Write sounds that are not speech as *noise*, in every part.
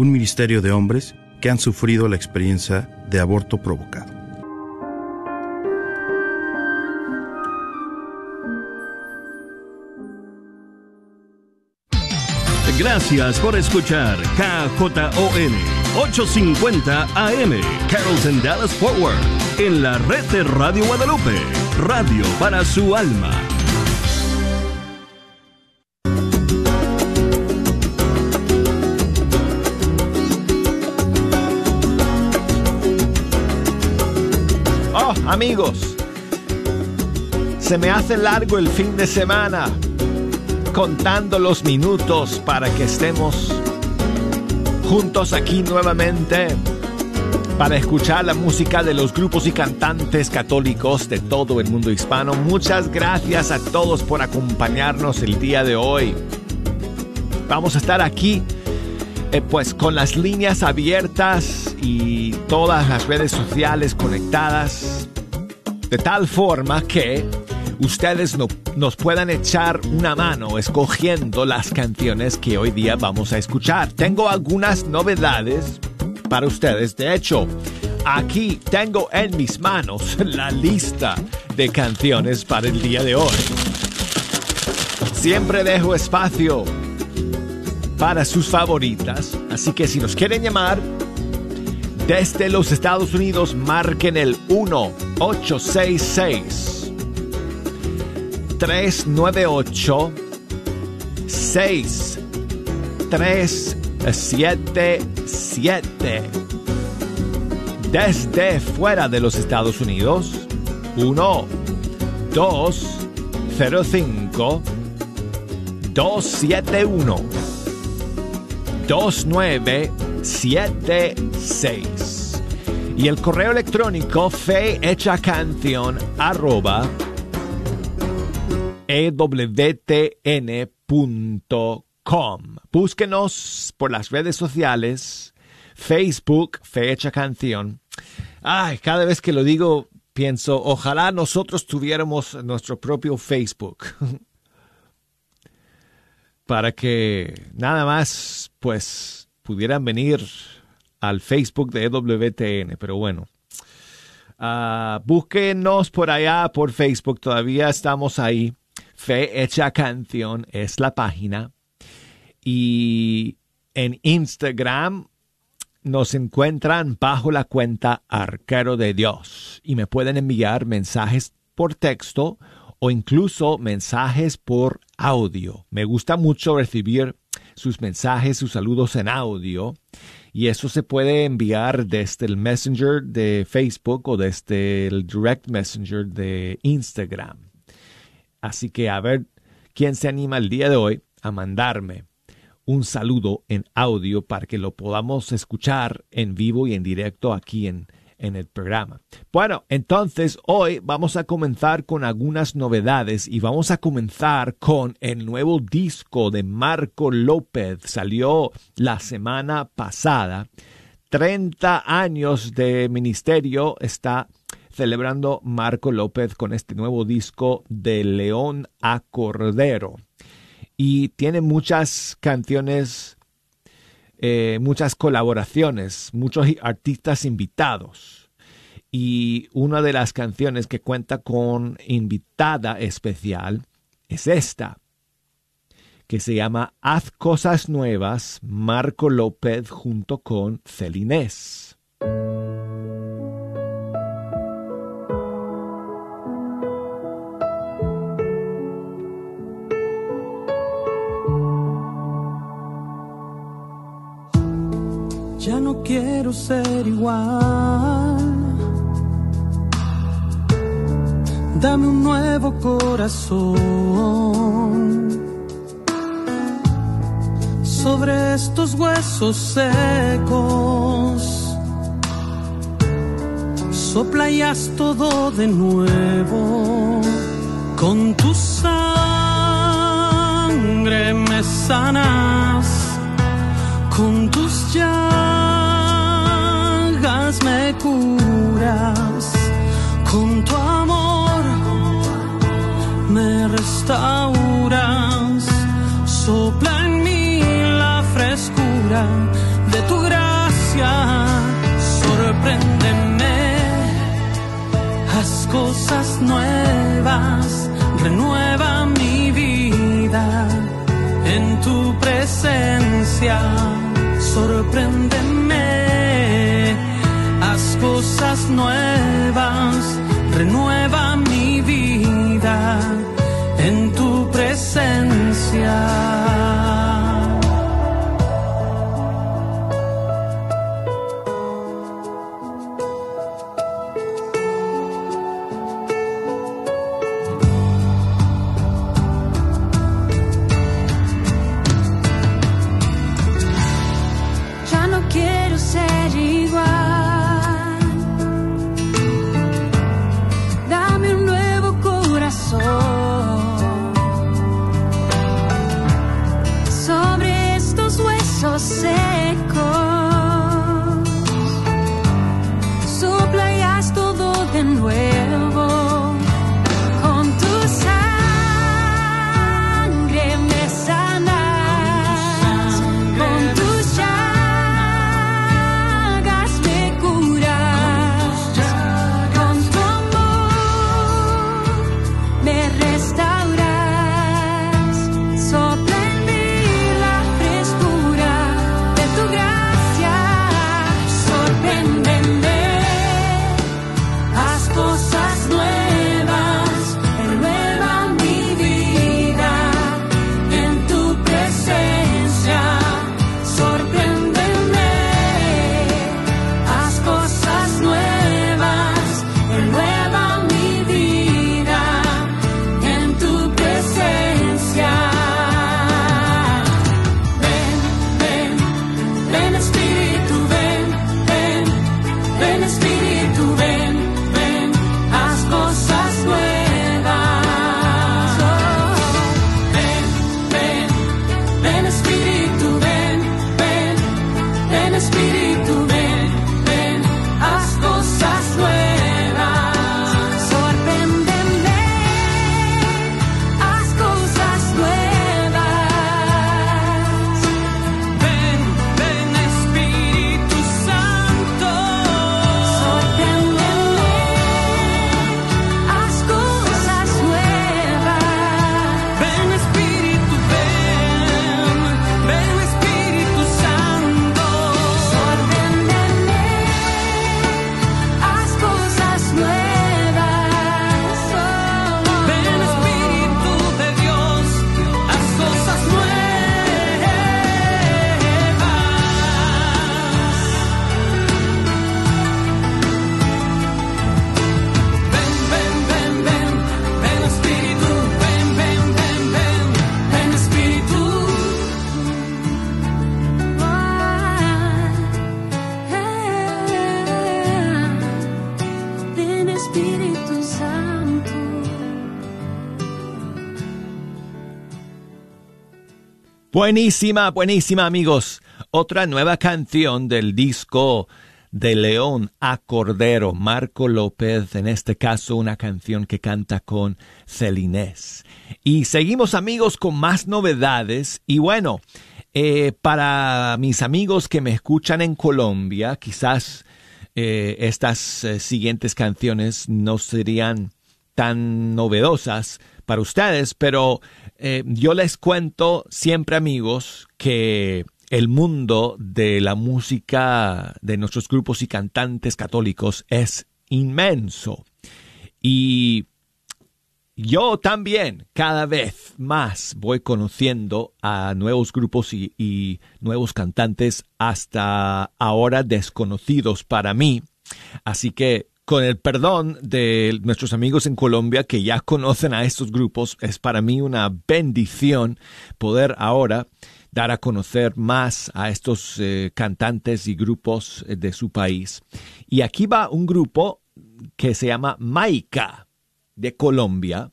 un ministerio de hombres que han sufrido la experiencia de aborto provocado. Gracias por escuchar KJON 850 AM Carrollton Dallas Forward en la red de Radio Guadalupe, radio para su alma. Amigos, se me hace largo el fin de semana contando los minutos para que estemos juntos aquí nuevamente para escuchar la música de los grupos y cantantes católicos de todo el mundo hispano. Muchas gracias a todos por acompañarnos el día de hoy. Vamos a estar aquí eh, pues con las líneas abiertas y todas las redes sociales conectadas de tal forma que ustedes nos puedan echar una mano escogiendo las canciones que hoy día vamos a escuchar. Tengo algunas novedades para ustedes. De hecho, aquí tengo en mis manos *laughs* la lista de canciones para el día de hoy. Siempre dejo espacio para sus favoritas, así que si nos quieren llamar desde los Estados Unidos, marquen el 1 866 398 6377 desde fuera de los Estados Unidos 1 2 05 271 2976 y el correo electrónico fe hecha canción arroba ewtn.com. Búsquenos por las redes sociales, Facebook, Fecha Canción. Ay, cada vez que lo digo, pienso, ojalá nosotros tuviéramos nuestro propio Facebook. *laughs* Para que nada más, pues, pudieran venir al Facebook de EWTN. Pero bueno, uh, búsquenos por allá, por Facebook, todavía estamos ahí. Fe Hecha Canción es la página. Y en Instagram nos encuentran bajo la cuenta Arquero de Dios y me pueden enviar mensajes por texto o incluso mensajes por audio. Me gusta mucho recibir sus mensajes, sus saludos en audio y eso se puede enviar desde el Messenger de Facebook o desde el Direct Messenger de Instagram. Así que a ver quién se anima el día de hoy a mandarme un saludo en audio para que lo podamos escuchar en vivo y en directo aquí en, en el programa. Bueno, entonces hoy vamos a comenzar con algunas novedades y vamos a comenzar con el nuevo disco de Marco López. Salió la semana pasada. 30 años de ministerio está celebrando Marco López con este nuevo disco de León a Cordero. Y tiene muchas canciones, eh, muchas colaboraciones, muchos artistas invitados. Y una de las canciones que cuenta con invitada especial es esta, que se llama Haz Cosas Nuevas, Marco López junto con Celinés. Ser igual. Dame un nuevo corazón sobre estos huesos secos. Sopla y todo de nuevo con tu sangre me sanas con tus llaves me curas, con tu amor me restauras, sopla en mí la frescura de tu gracia, sorpréndeme, haz cosas nuevas, renueva mi vida en tu presencia, sorpréndeme, cosas nuevas, renueva mi vida en tu presencia. Buenísima, buenísima amigos. Otra nueva canción del disco de León a Cordero, Marco López, en este caso una canción que canta con Celinés. Y seguimos amigos con más novedades y bueno, eh, para mis amigos que me escuchan en Colombia, quizás eh, estas eh, siguientes canciones no serían tan novedosas para ustedes, pero eh, yo les cuento siempre amigos que el mundo de la música de nuestros grupos y cantantes católicos es inmenso. Y yo también cada vez más voy conociendo a nuevos grupos y, y nuevos cantantes hasta ahora desconocidos para mí. Así que con el perdón de nuestros amigos en Colombia que ya conocen a estos grupos, es para mí una bendición poder ahora dar a conocer más a estos eh, cantantes y grupos eh, de su país. Y aquí va un grupo que se llama Maika de Colombia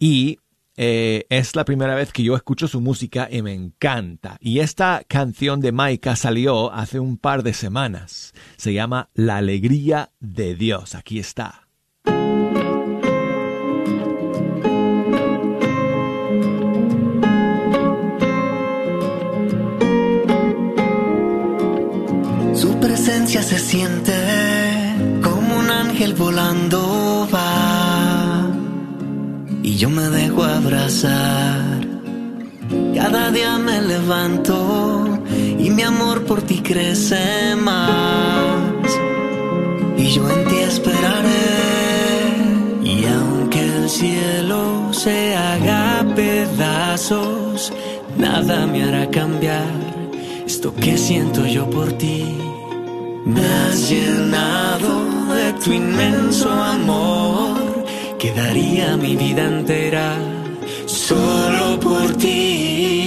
y eh, es la primera vez que yo escucho su música y me encanta. Y esta canción de Maika salió hace un par de semanas. Se llama La Alegría de Dios. Aquí está. Su presencia se siente como un ángel volando. Y yo me dejo abrazar. Cada día me levanto y mi amor por ti crece más. Y yo en ti esperaré. Y aunque el cielo se haga pedazos, nada me hará cambiar esto que siento yo por ti. Me has llenado de tu inmenso amor, que daría mi vida entera solo por ti.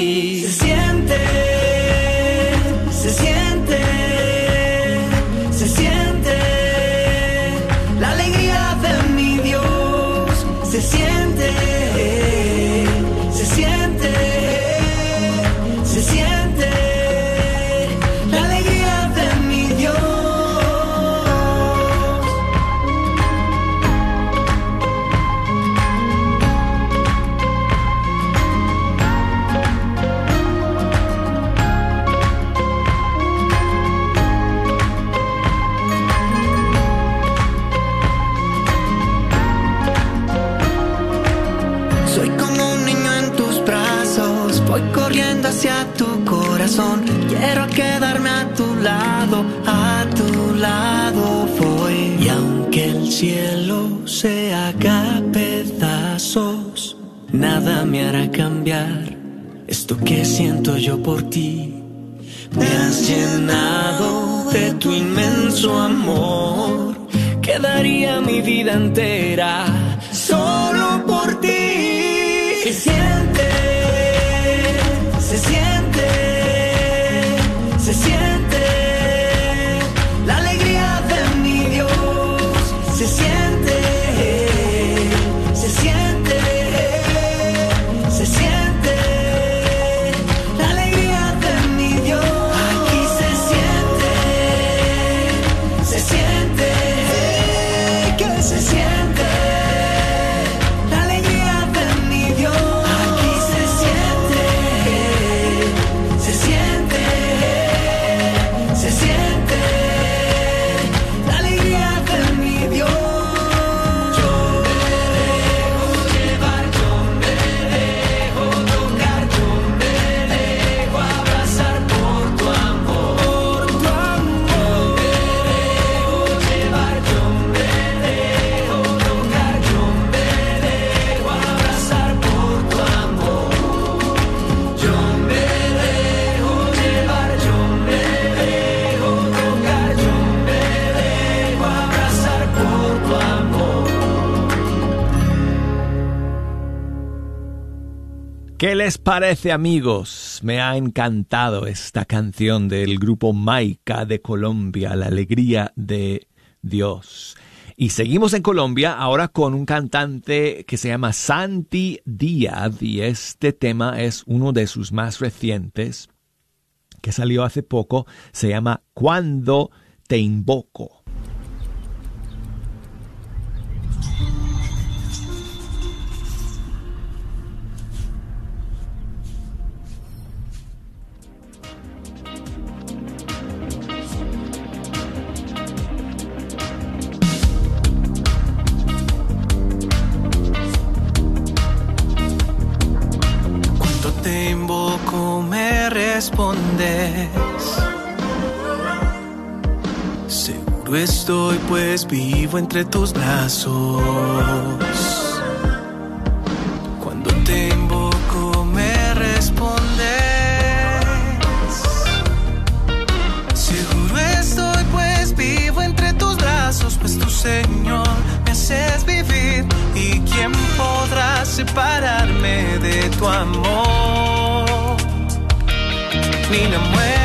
Me hará cambiar esto que siento yo por ti. Me has llenado de tu inmenso amor, que daría mi vida entera solo por ti. Se siente, ¿Qué les parece amigos? Me ha encantado esta canción del grupo Maica de Colombia, La Alegría de Dios. Y seguimos en Colombia ahora con un cantante que se llama Santi Díaz y este tema es uno de sus más recientes que salió hace poco, se llama Cuando te invoco. Estoy pues vivo entre tus brazos. Cuando te invoco me respondes. Seguro estoy pues vivo entre tus brazos, pues tu Señor me haces vivir. ¿Y quién podrá separarme de tu amor? Ni la muerte,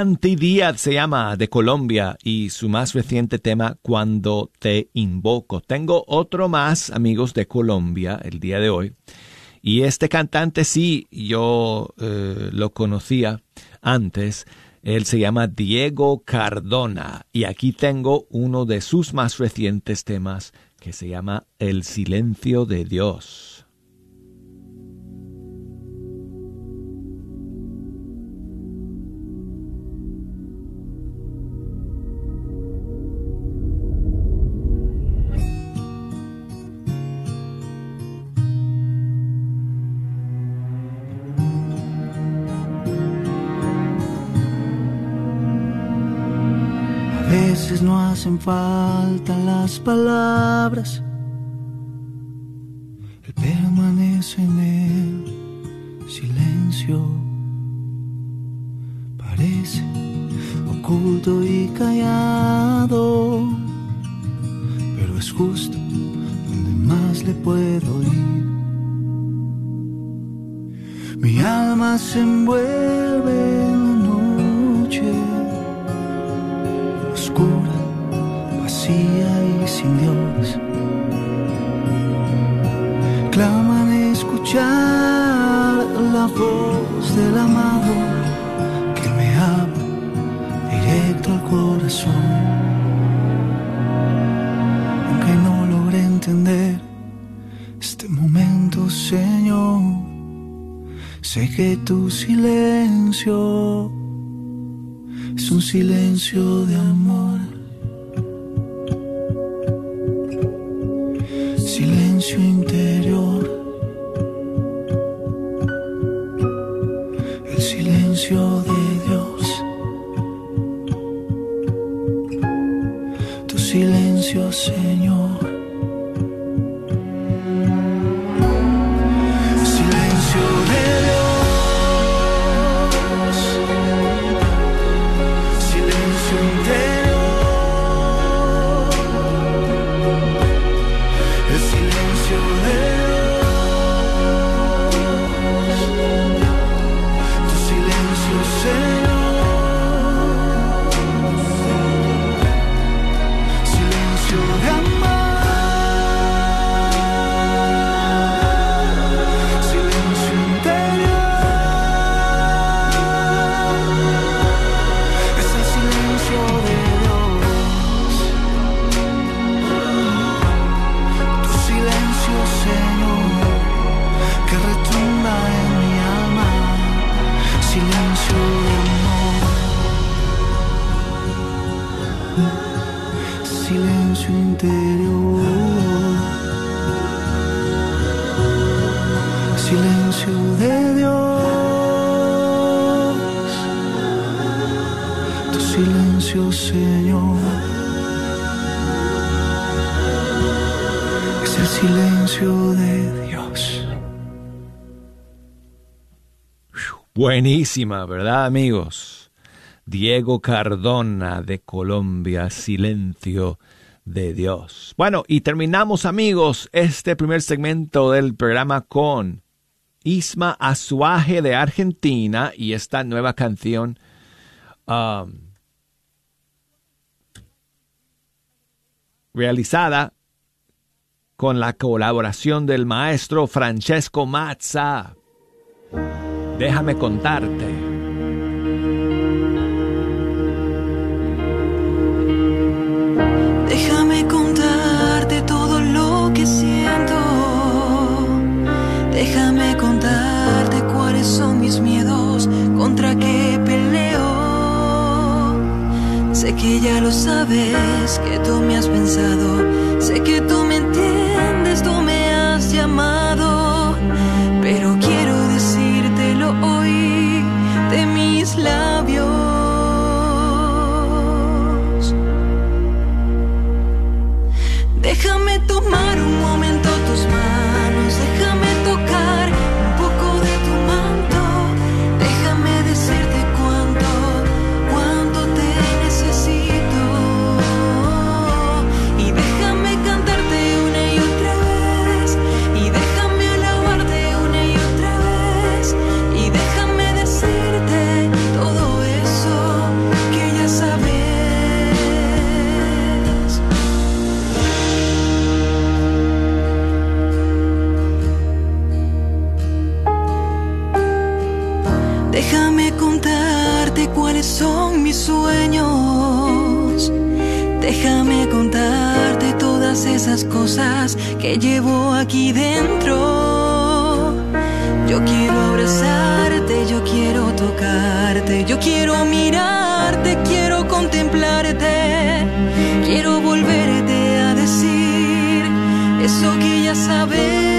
Santi Díaz se llama de Colombia y su más reciente tema Cuando te invoco. Tengo otro más, amigos de Colombia, el día de hoy. Y este cantante sí, yo eh, lo conocía antes. Él se llama Diego Cardona y aquí tengo uno de sus más recientes temas que se llama El silencio de Dios. Pues no hacen falta las palabras. Él permanece en el silencio. silencio de Buenísima, ¿verdad, amigos? Diego Cardona de Colombia, Silencio de Dios. Bueno, y terminamos, amigos, este primer segmento del programa con Isma Azuaje de Argentina y esta nueva canción. um, realizada con la colaboración del maestro Francesco Mazza. Déjame contarte. Déjame contarte todo lo que siento. Déjame contarte cuáles son mis miedos, contra qué peleo. Sé que ya lo sabes, que tú me has pensado. Sé que tú me entiendes, tú me has llamado. Pero quiero Déjame contarte todas esas cosas que llevo aquí dentro. Yo quiero abrazarte, yo quiero tocarte, yo quiero mirarte, quiero contemplarte. Quiero volverte a decir eso que ya sabes.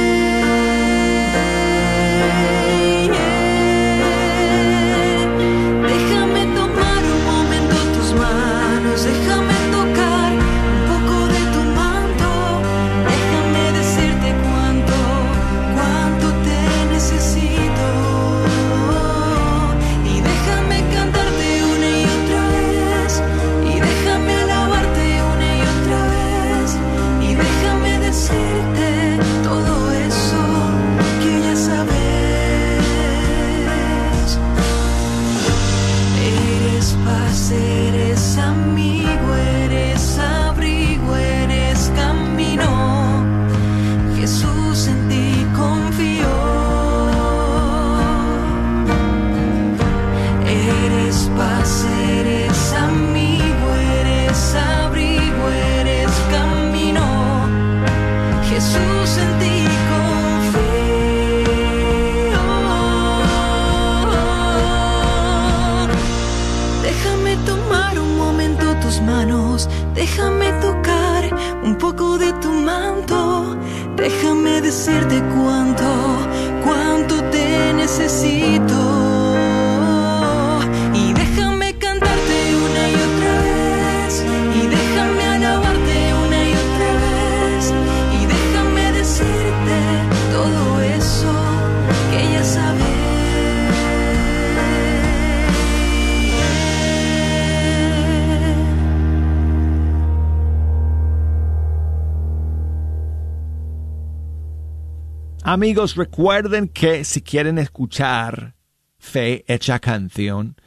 Amigos, recuerden que si quieren escuchar Fe Hecha Canción,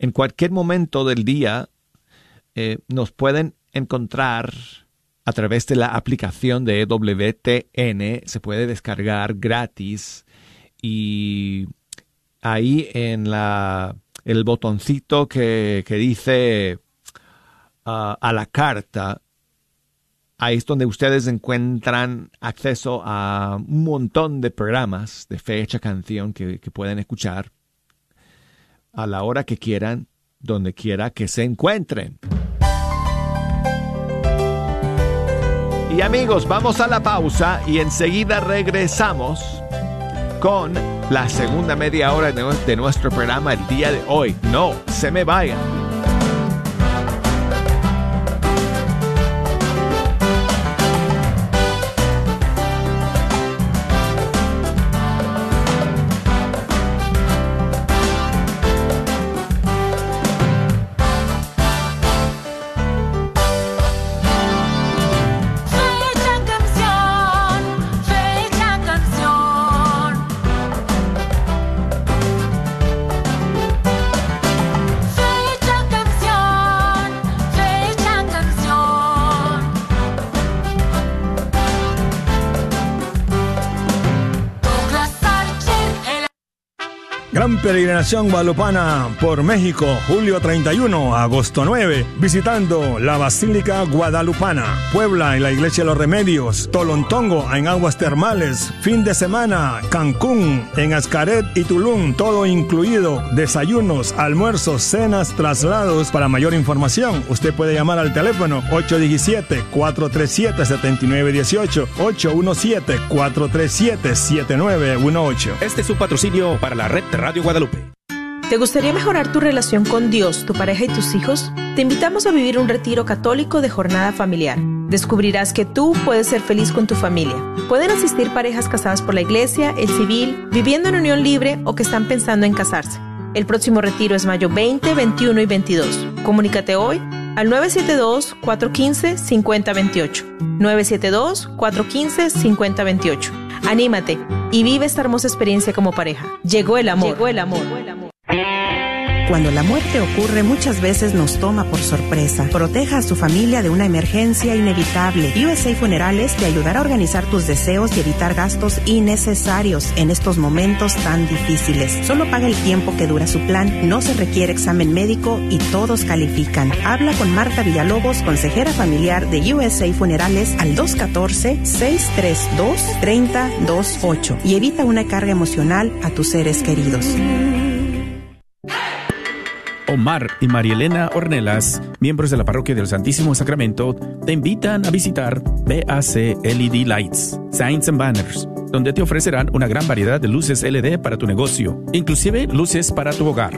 en cualquier momento del día eh, nos pueden encontrar a través de la aplicación de WTN. Se puede descargar gratis y ahí en la, el botoncito que, que dice ah, a la carta, Ahí es donde ustedes encuentran acceso a un montón de programas de fecha canción que, pueden escuchar a la hora que quieran, donde quiera que se encuentren. Y amigos, vamos a la pausa y enseguida regresamos con la segunda media hora de nuestro programa el día de hoy. No se me vayan. Peregrinación guadalupana por México, julio 31, agosto 9, visitando la Basílica Guadalupana, Puebla en la Iglesia de los Remedios, Tolontongo en aguas termales, fin de semana, Cancún, en Azcaret y Tulum, todo incluido, desayunos, almuerzos, cenas, traslados. Para mayor información, usted puede llamar al teléfono 817-437-7918, 817-437-7918. Este es un patrocinio para la red Radio ¿Te gustaría mejorar tu relación con Dios, tu pareja y tus hijos? Te invitamos a vivir un retiro católico de jornada familiar. Descubrirás que tú puedes ser feliz con tu familia. Pueden asistir parejas casadas por la iglesia, el civil, viviendo en unión libre o que están pensando en casarse. El próximo retiro es mayo 20, 21 y 22. Comunícate hoy al 972-415-5028. 972-415-5028. Anímate y vive esta hermosa experiencia como pareja. Llegó el amor. Llegó el amor. Cuando la muerte ocurre muchas veces nos toma por sorpresa. Proteja a su familia de una emergencia inevitable. USA Funerales te ayudará a organizar tus deseos y evitar gastos innecesarios en estos momentos tan difíciles. Solo paga el tiempo que dura su plan, no se requiere examen médico y todos califican. Habla con Marta Villalobos, consejera familiar de USA Funerales al 214-632-3028 y evita una carga emocional a tus seres queridos. Omar y Marielena Ornelas, miembros de la Parroquia del Santísimo Sacramento, te invitan a visitar BAC LED Lights, Signs and Banners, donde te ofrecerán una gran variedad de luces LED para tu negocio, inclusive luces para tu hogar.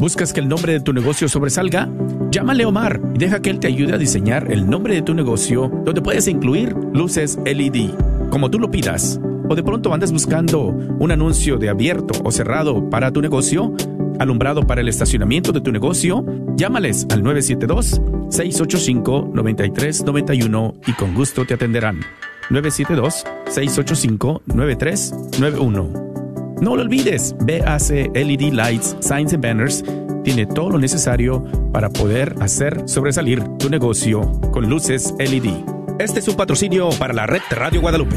¿Buscas que el nombre de tu negocio sobresalga? Llámale Omar y deja que él te ayude a diseñar el nombre de tu negocio, donde puedes incluir luces LED, como tú lo pidas. O de pronto andas buscando un anuncio de abierto o cerrado para tu negocio, alumbrado para el estacionamiento de tu negocio, llámales al 972-685-9391 y con gusto te atenderán. 972-685-9391. No lo olvides, BAC LED Lights, Signs and Banners tiene todo lo necesario para poder hacer sobresalir tu negocio con luces LED. Este es un patrocinio para la red Radio Guadalupe.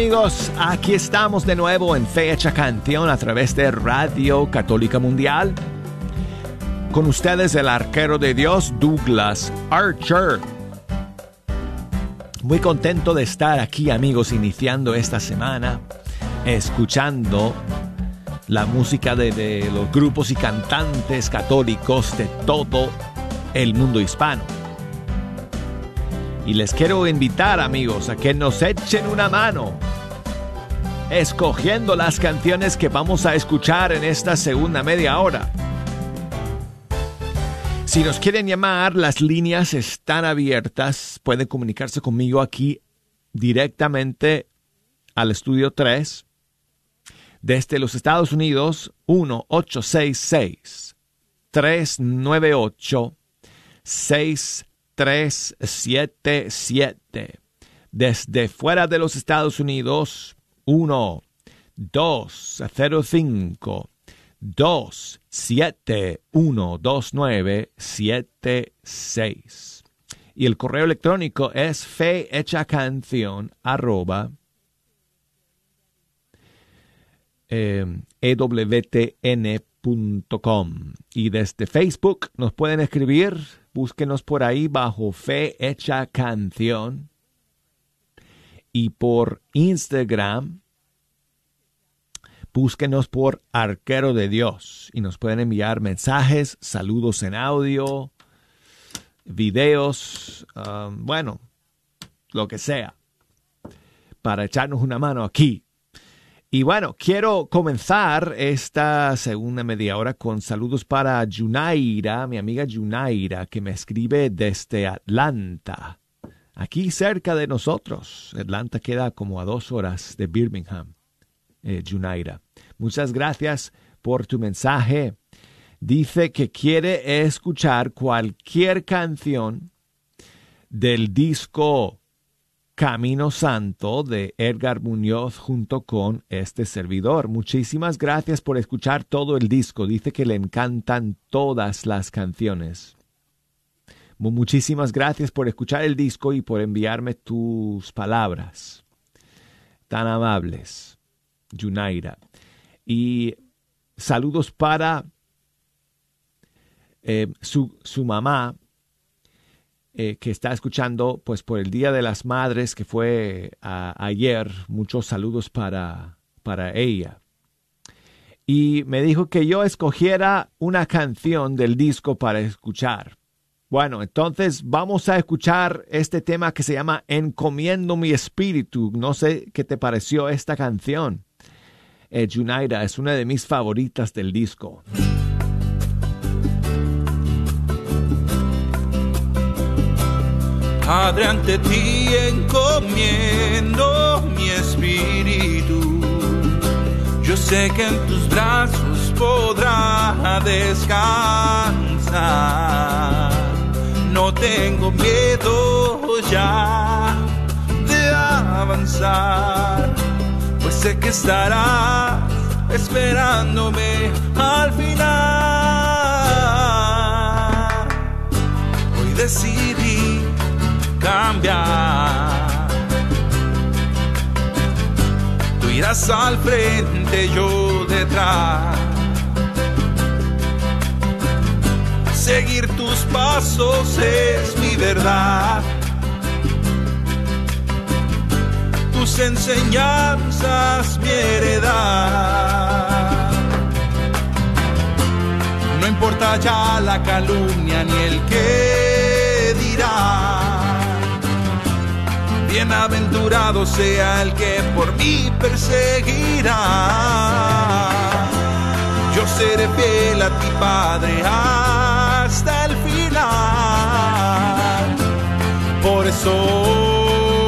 Amigos, aquí estamos de nuevo en Fecha Canción a través de Radio Católica Mundial. Con ustedes el arquero de Dios, Douglas Archer. Muy contento de estar aquí amigos iniciando esta semana, escuchando la música de, de los grupos y cantantes católicos de todo el mundo hispano. Y les quiero invitar, amigos, a que nos echen una mano escogiendo las canciones que vamos a escuchar en esta segunda media hora. Si nos quieren llamar, las líneas están abiertas. Pueden comunicarse conmigo aquí directamente al estudio 3 desde los Estados Unidos 1866 398 6377 desde fuera de los Estados Unidos 1 205 2712976 y el correo electrónico es fehechacanción arroba eh, ewtn.com y desde Facebook nos pueden escribir búsquenos por ahí bajo Fe Canción y por Instagram búsquenos por Arquero de Dios y nos pueden enviar mensajes, saludos en audio, videos, um, bueno, lo que sea, para echarnos una mano aquí. Y bueno, quiero comenzar esta segunda media hora con saludos para Junaira, mi amiga Junaira, que me escribe desde Atlanta, aquí cerca de nosotros. Atlanta queda como a dos horas de Birmingham eh, Junaira. Muchas gracias por tu mensaje. Dice que quiere escuchar cualquier canción del disco Camino Santo de Edgar Muñoz junto con este servidor. Muchísimas gracias por escuchar todo el disco. Dice que le encantan todas las canciones. Muchísimas gracias por escuchar el disco y por enviarme tus palabras tan amables. Junaira. Y saludos para eh, su, su, mamá, eh, que está escuchando pues por el Día de las Madres, que fue ayer. Muchos saludos para, para ella. Y me dijo que yo escogiera una canción del disco para escuchar. Bueno, entonces vamos a escuchar este tema que se llama Encomiendo mi espíritu. No sé qué te pareció esta canción eh, Junaida es una de mis favoritas del disco. Padre, ante ti encomiendo mi espíritu. Yo sé que en tus brazos podrá descansar. No tengo miedo ya de avanzar pues sé que estarás esperándome al final. Hoy decidí cambiar. Tú irás al frente, yo detrás. Seguir tus pasos es mi verdad. tus enseñanzas mi heredad. No importa ya la calumnia ni el que dirá. Bienaventurado sea el que por mí perseguirá. Yo seré fiel a ti, Padre, Por eso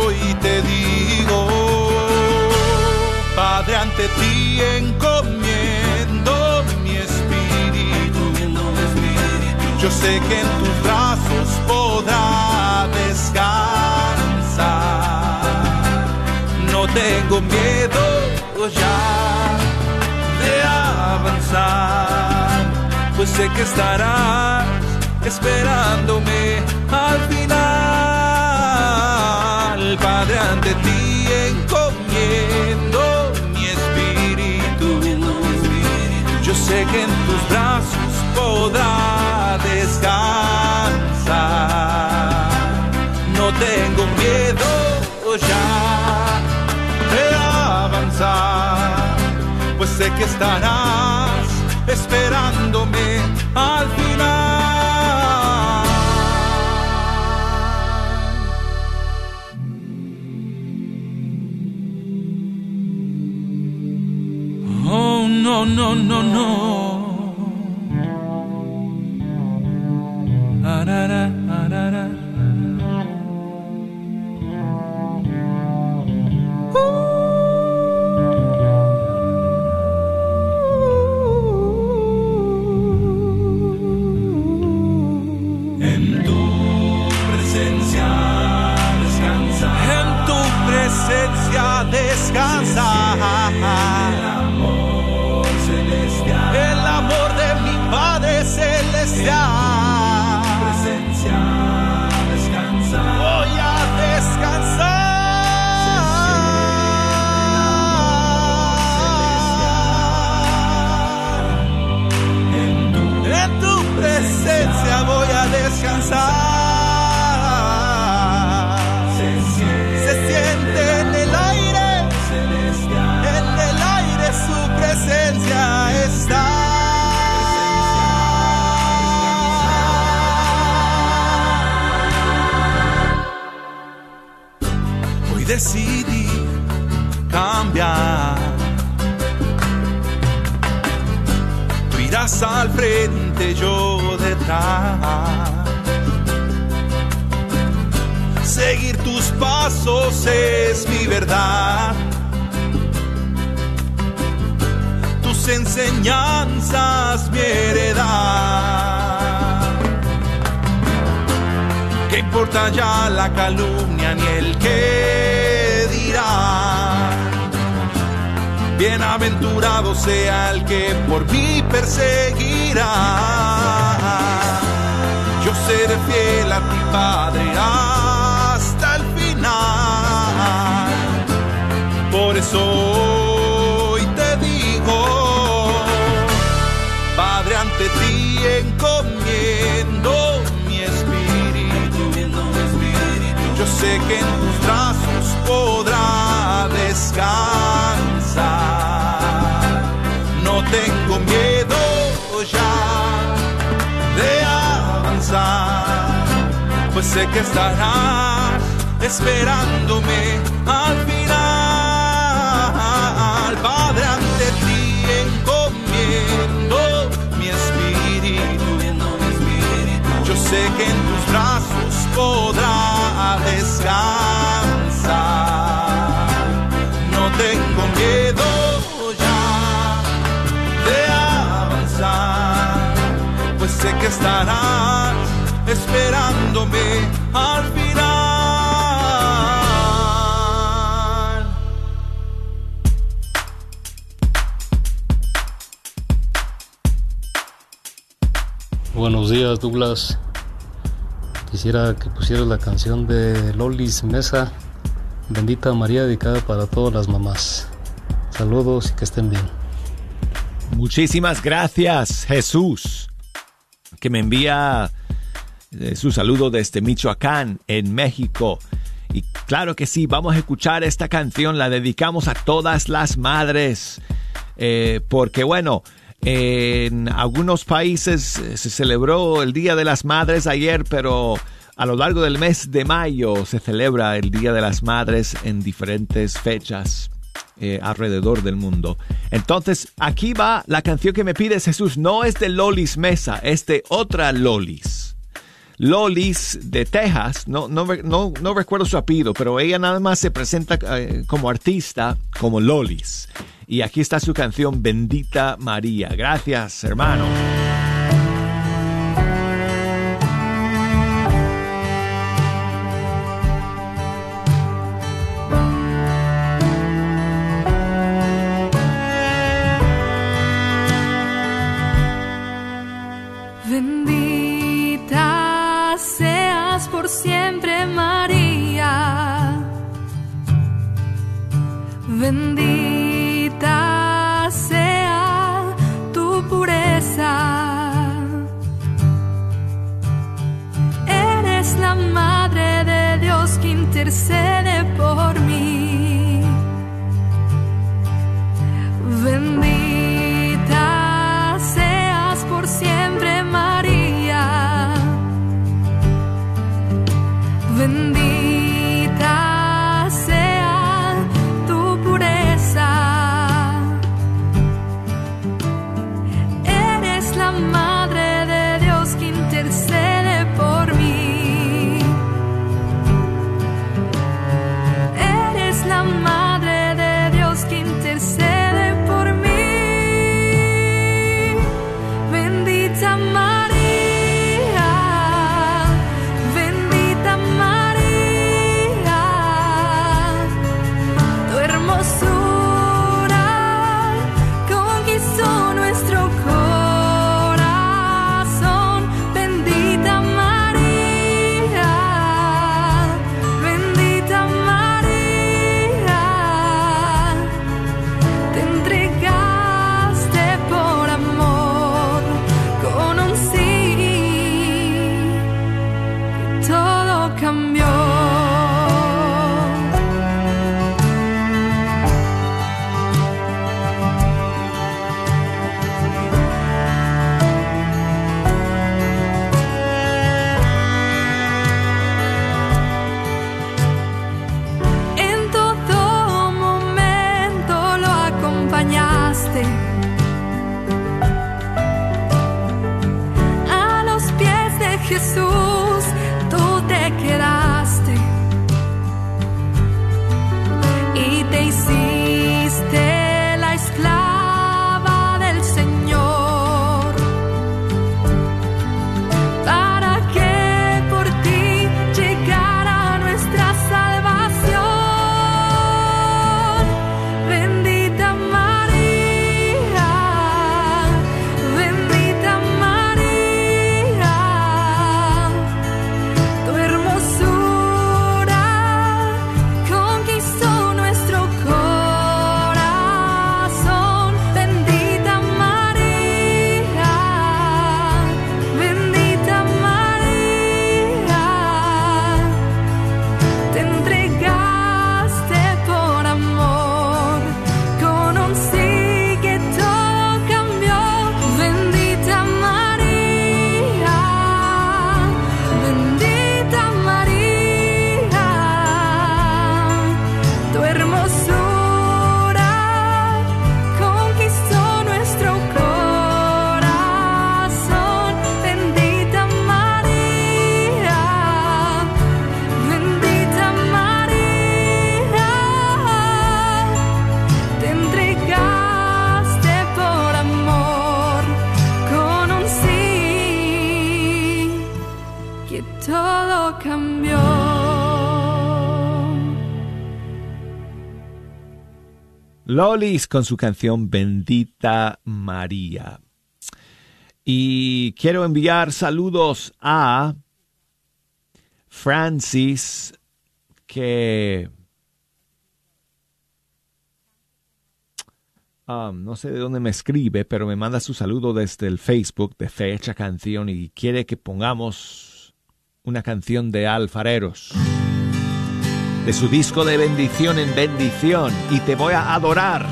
hoy te digo, Padre, ante ti encomiendo mi espíritu. Yo sé que en tus brazos podrá descansar. No tengo miedo ya de avanzar, pues sé que estarás esperándome al final. Padre, ante ti encomiendo mi espíritu. Yo sé que en tus brazos podrá descansar. No tengo miedo ya de avanzar, pues sé que estarás Al frente, yo detrás. Seguir tus pasos es mi verdad. Tus enseñanzas mi heredad. ¿Qué importa ya la calumnia ni el que Bienaventurado sea el que por mí perseguirá. Yo seré fiel a ti, Padre, hasta el final. Por eso hoy te digo, Padre, ante ti encomiendo mi espíritu. Yo sé que en tus brazos podrá descansar. Miedo ya de avanzar, pues sé que estarás esperándome al final. Padre, ante ti encomiendo mi espíritu. Yo sé que en tus brazos podrá descansar. No tengo miedo sé que estarás esperándome al final. Buenos días, Douglas. Quisiera que pusieras la canción de Lolis Mesa, Bendita María, dedicada para todas las mamás. Saludos y que estén bien. Muchísimas gracias, Jesús, que me envía eh, su saludo desde Michoacán, en México. Y claro que sí, vamos a escuchar esta canción, la dedicamos a todas las madres, eh, porque bueno, en algunos países eh, se celebró el Día de las Madres ayer, pero a lo largo del mes de mayo se celebra el Día de las Madres en diferentes fechas eh, alrededor del mundo. Entonces, aquí va la canción que me pides Jesús. No es de Lolis Mesa, es de otra Lolis. Lolis de Texas, no, no, no, no recuerdo su apellido, pero ella nada más se presenta eh, como artista como Lolis. Y aquí está su canción Bendita María. Gracias, hermano. Bendita sea tu pureza. Eres la madre de Dios que intercede Lolis con su canción Bendita María. Y quiero enviar saludos a Francis, que... Um, no sé de dónde me escribe, pero me manda su saludo desde el Facebook de Fecha Canción y quiere que pongamos una canción de alfareros de su disco de bendición en bendición y te voy a adorar.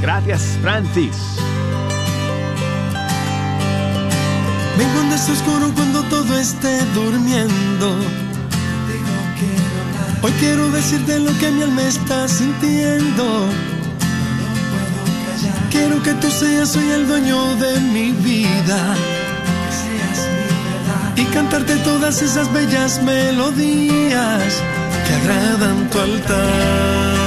Gracias, Francis. Vengo en oscuro cuando todo esté durmiendo. Hoy quiero decirte lo que mi alma está sintiendo. Quiero que tú seas hoy el dueño de mi vida. Y cantarte todas esas bellas melodías que agradan tu altar.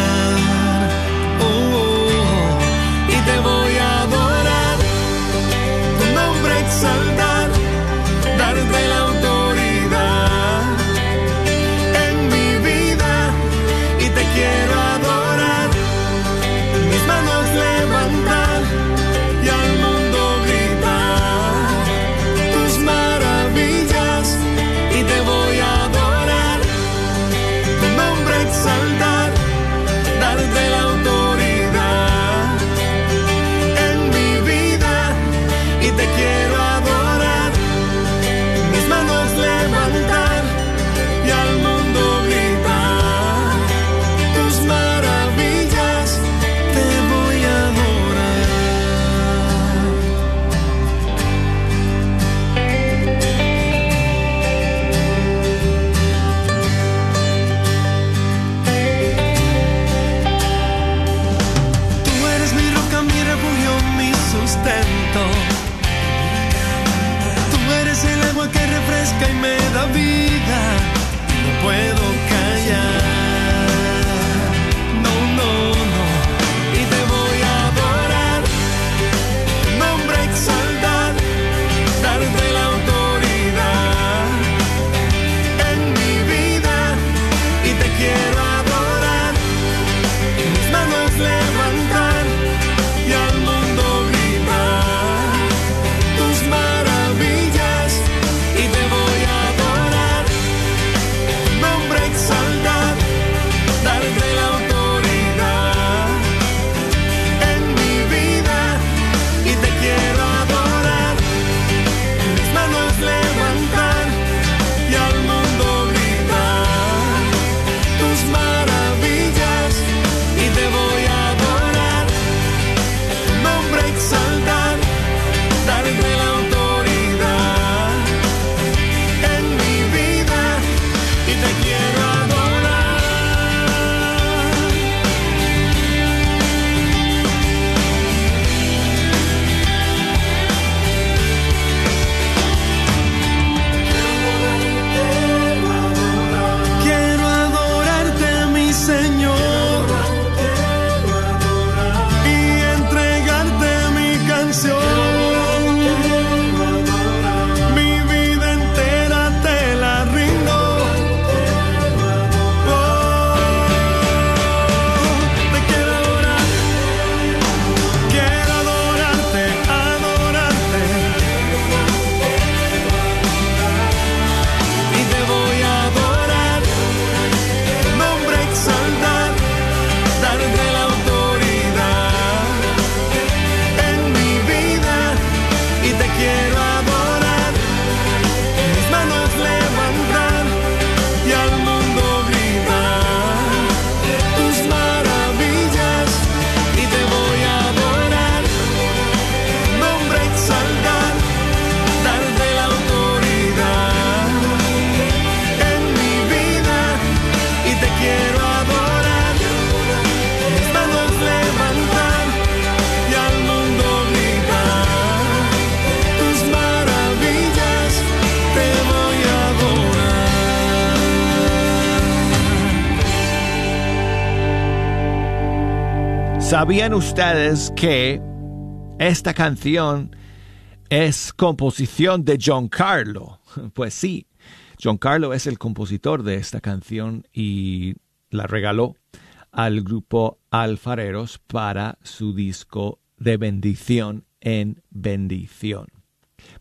¿Sabían ustedes que esta canción es composición de John Carlo? *laughs* Pues sí, John Carlo es el compositor de esta canción y la regaló al grupo Alfareros para su disco de bendición en bendición.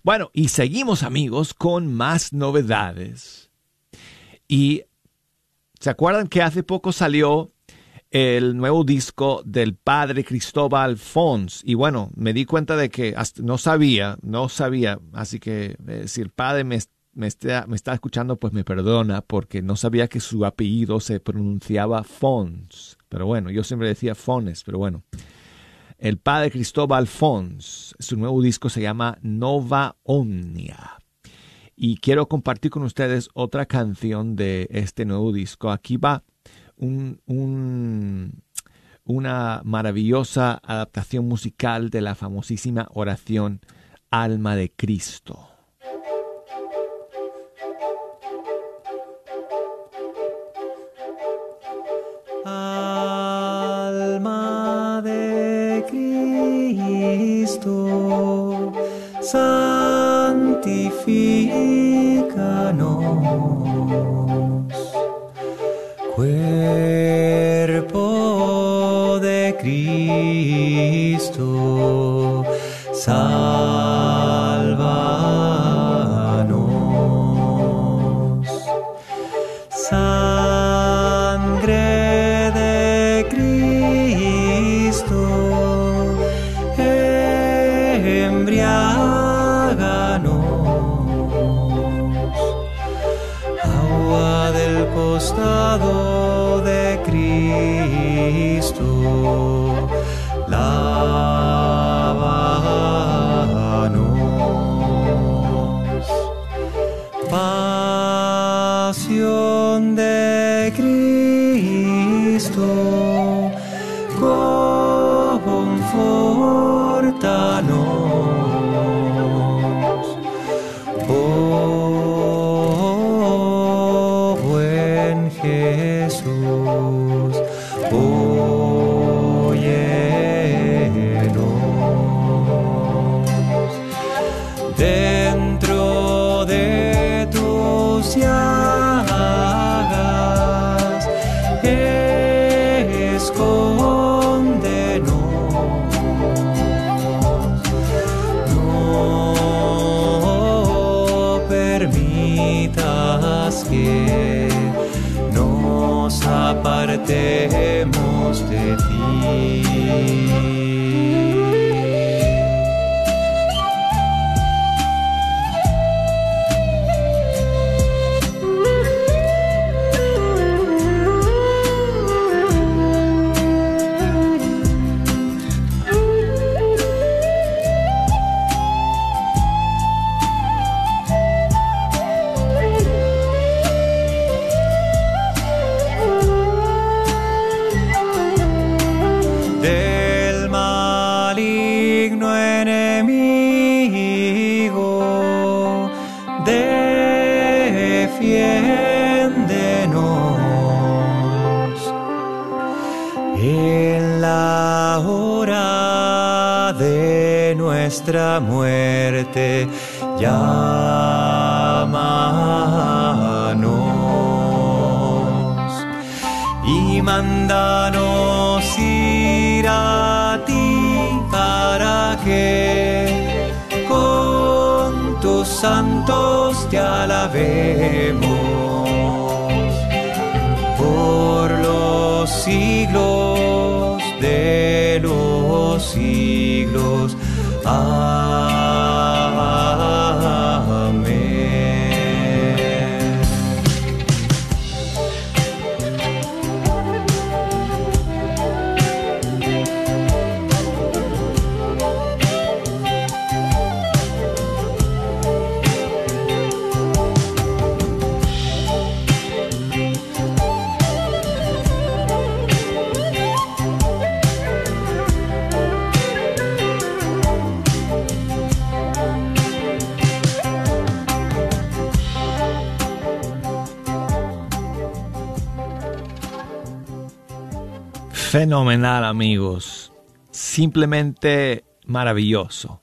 Bueno, y seguimos amigos con más novedades. Y ¿se acuerdan que hace poco salió el nuevo disco del padre Cristóbal Fons? Y bueno, me di cuenta de que hasta no sabía, no sabía, así que eh, si el padre me, me, está, me está escuchando, pues me perdona, porque no sabía que su apellido se pronunciaba Fons. Pero bueno, yo siempre decía Fones, pero bueno. El padre Cristóbal Fons, su nuevo disco se llama Nova Omnia. Y quiero compartir con ustedes otra canción de este nuevo disco. Aquí va un, un, una maravillosa adaptación musical de la famosísima oración Alma de Cristo. Alma de Cristo, Cristo, embriáganos. Agua del costado de Cristo, en la hora de nuestra muerte. Llámanos y mándanos te alabemos por los siglos de los siglos. Fenomenal amigos. simplemente maravilloso.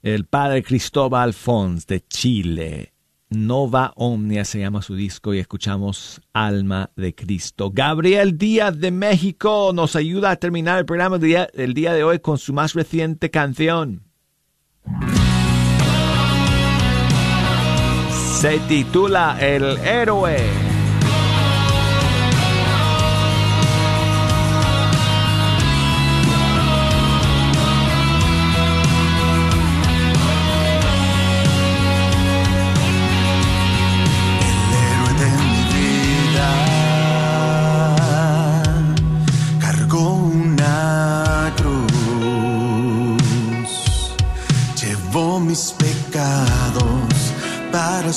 El padre Cristóbal Fons de Chile. Nova Omnia se llama su disco y escuchamos Alma de Cristo. Gabriel Díaz de México nos ayuda a terminar el programa del día, de hoy con su más reciente canción. Se titula El héroe.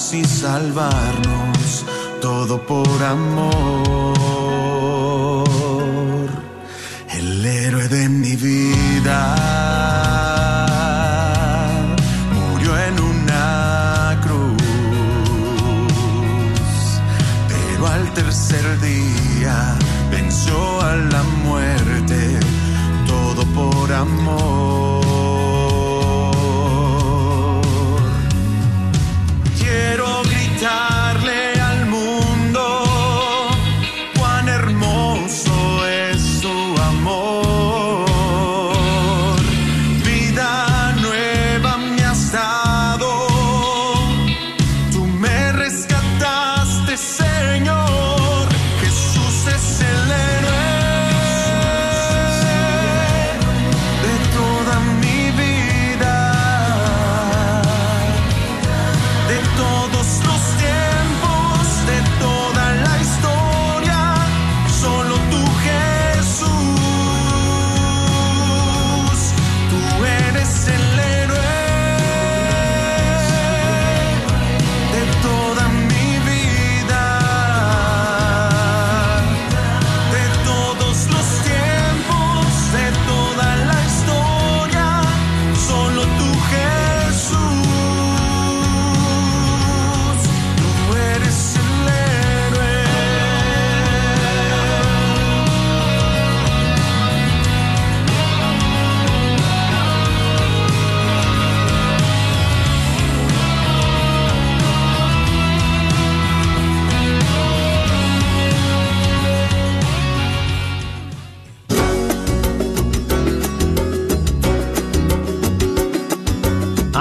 Así salvarnos, todo por amor,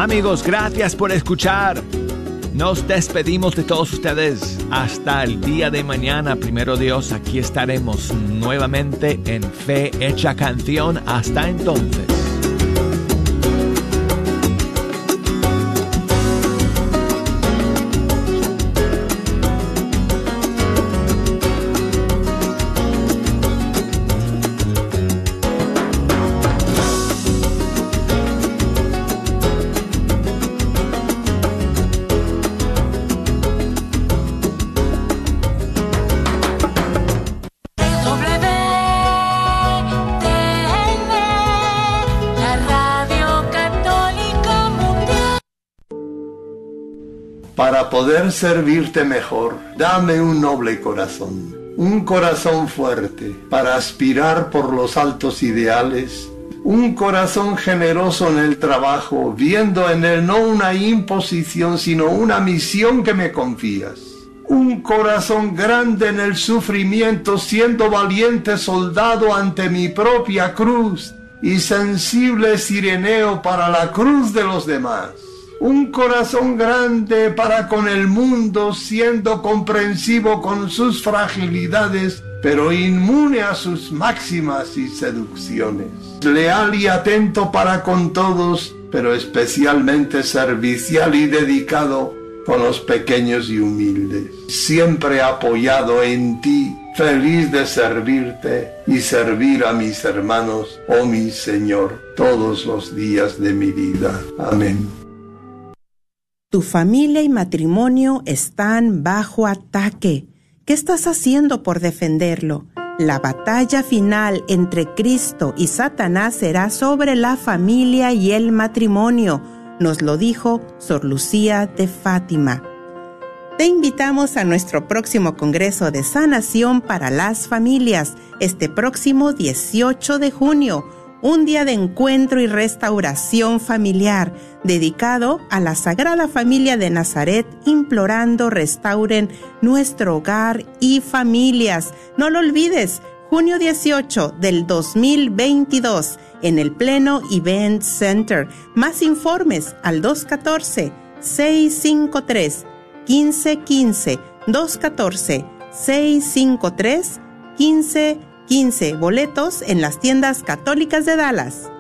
Amigos, gracias por escuchar. Nos despedimos de todos ustedes. Hasta el día de mañana, primero Dios, aquí estaremos nuevamente en Fe Hecha Canción. Hasta entonces. Poder servirte mejor, dame un noble corazón, un corazón fuerte para aspirar por los altos ideales, un corazón generoso en el trabajo, viendo en él no una imposición, sino una misión que me confías. Un corazón grande en el sufrimiento, siendo valiente soldado ante mi propia cruz y sensible sireneo para la cruz de los demás un corazón grande para con el mundo, siendo comprensivo con sus fragilidades, pero inmune a sus máximas y seducciones. Leal y atento para con todos, pero especialmente servicial y dedicado con los pequeños y humildes. Siempre apoyado en ti, feliz de servirte y servir a mis hermanos, oh mi Señor, todos los días de mi vida. Amén. Tu familia y matrimonio están bajo ataque. ¿Qué estás haciendo por defenderlo? La batalla final entre Cristo y Satanás será sobre la familia y el matrimonio, nos lo dijo Sor Lucía de Fátima. Te invitamos a nuestro próximo Congreso de Sanación para las Familias, este próximo 18 de junio un día de encuentro y restauración familiar dedicado a la Sagrada Familia de Nazaret, implorando restauren nuestro hogar y familias. No lo olvides, junio 18 del 2022 en el Pleno Event Center. Más informes al 214-653-1515. 214-653-1515. Boletos en las tiendas católicas de Dallas.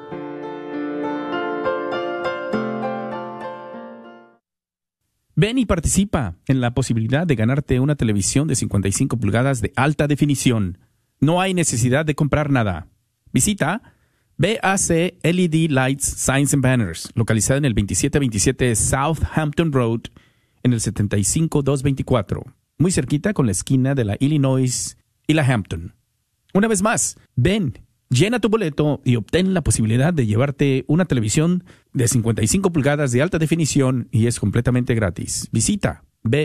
Ven y participa en la posibilidad de ganarte una televisión de 55 pulgadas de alta definición. No hay necesidad de comprar nada. Visita BAC LED Lights Signs and Banners, localizada en el 2727 Southampton Road, en el 75224, muy cerquita con la esquina de la Illinois y la Hampton. Una vez más, ven, llena tu boleto y obtén la posibilidad de llevarte una televisión de 55 pulgadas de alta definición y es completamente gratis. Visita